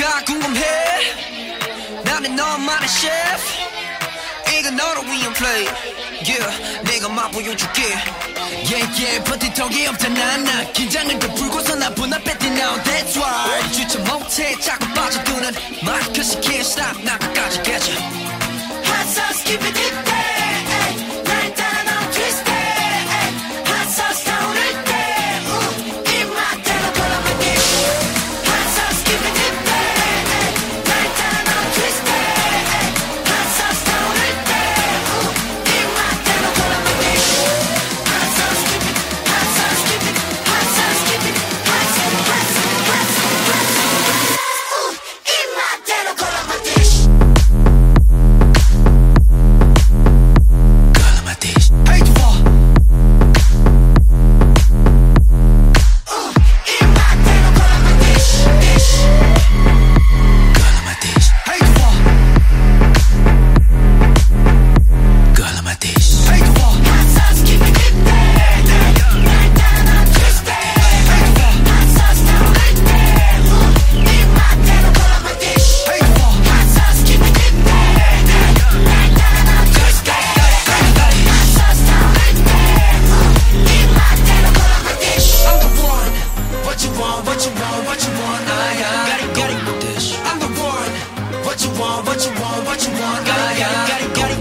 뭐가 궁금해? 나는 너만의 셰프. 이건 너를 위한 플레이. Yeah, 내가 맛보여줄게. Yeah yeah 버틴 턱이 없잖아 나. 긴장을 더 풀고서 나분 앞에 뛰나 that's why. 주체 못해 자꾸 빠져드는 마크 시킨 stop 나 I'm the one. What you want, what you want, what you want. Got it, got it, got it, got it.